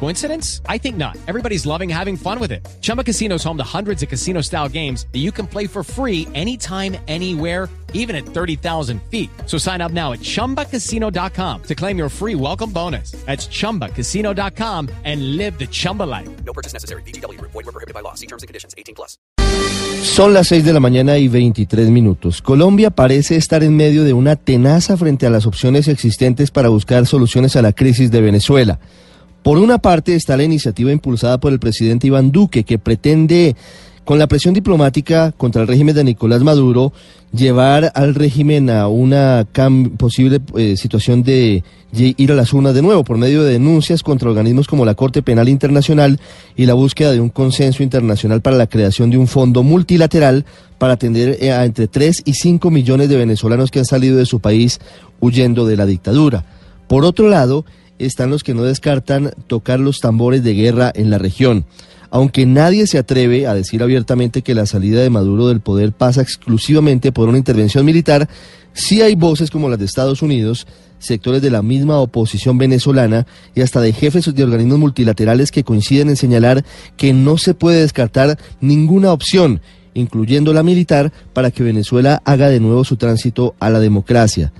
Coincidence? I think not. Everybody's loving having fun with it. Chumba Casino is home to hundreds of casino style games that you can play for free anytime, anywhere, even at 30,000 feet. So sign up now at chumbacasino.com to claim your free welcome bonus. That's chumbacasino.com and live the Chumba life. No purchase necessary. BGW. Void were prohibited by law. See terms and conditions. 18 plus. Son las 6 de la mañana y 23 minutos. Colombia parece estar en medio de una tenaza frente a las opciones existentes para buscar soluciones a la crisis de Venezuela. Por una parte está la iniciativa impulsada por el presidente Iván Duque, que pretende, con la presión diplomática contra el régimen de Nicolás Maduro, llevar al régimen a una posible eh, situación de ir a las urnas de nuevo por medio de denuncias contra organismos como la Corte Penal Internacional y la búsqueda de un consenso internacional para la creación de un fondo multilateral para atender eh, a entre 3 y 5 millones de venezolanos que han salido de su país huyendo de la dictadura. Por otro lado, están los que no descartan tocar los tambores de guerra en la región. Aunque nadie se atreve a decir abiertamente que la salida de Maduro del poder pasa exclusivamente por una intervención militar, sí hay voces como las de Estados Unidos, sectores de la misma oposición venezolana y hasta de jefes de organismos multilaterales que coinciden en señalar que no se puede descartar ninguna opción, incluyendo la militar, para que Venezuela haga de nuevo su tránsito a la democracia.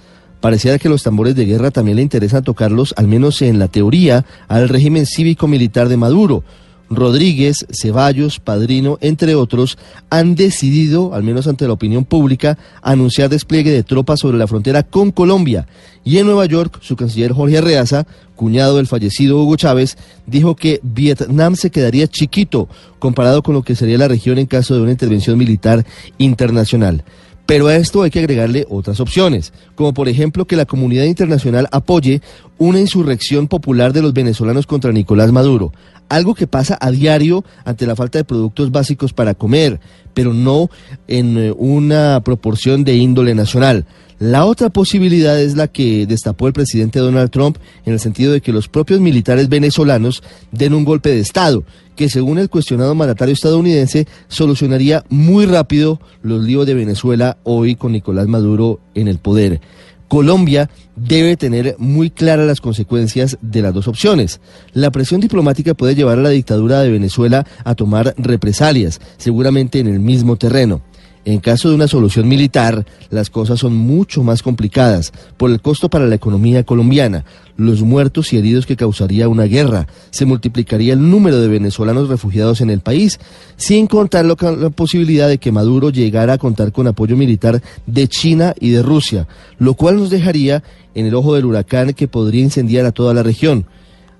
Pareciera que los tambores de guerra también le interesan tocarlos, al menos en la teoría, al régimen cívico-militar de Maduro. Rodríguez, Ceballos, Padrino, entre otros, han decidido, al menos ante la opinión pública, anunciar despliegue de tropas sobre la frontera con Colombia. Y en Nueva York, su canciller Jorge Arreaza, cuñado del fallecido Hugo Chávez, dijo que Vietnam se quedaría chiquito comparado con lo que sería la región en caso de una intervención militar internacional. Pero a esto hay que agregarle otras opciones, como por ejemplo que la comunidad internacional apoye una insurrección popular de los venezolanos contra Nicolás Maduro, algo que pasa a diario ante la falta de productos básicos para comer, pero no en eh, una proporción de índole nacional. La otra posibilidad es la que destapó el presidente Donald Trump en el sentido de que los propios militares venezolanos den un golpe de Estado, que según el cuestionado mandatario estadounidense solucionaría muy rápido los líos de Venezuela hoy con Nicolás Maduro en el poder. Colombia debe tener muy claras las consecuencias de las dos opciones. La presión diplomática puede llevar a la dictadura de Venezuela a tomar represalias, seguramente en el mismo terreno. En caso de una solución militar, las cosas son mucho más complicadas por el costo para la economía colombiana, los muertos y heridos que causaría una guerra, se multiplicaría el número de venezolanos refugiados en el país, sin contar la posibilidad de que Maduro llegara a contar con apoyo militar de China y de Rusia, lo cual nos dejaría en el ojo del huracán que podría incendiar a toda la región.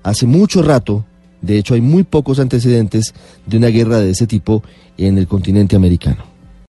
Hace mucho rato, de hecho hay muy pocos antecedentes de una guerra de ese tipo en el continente americano.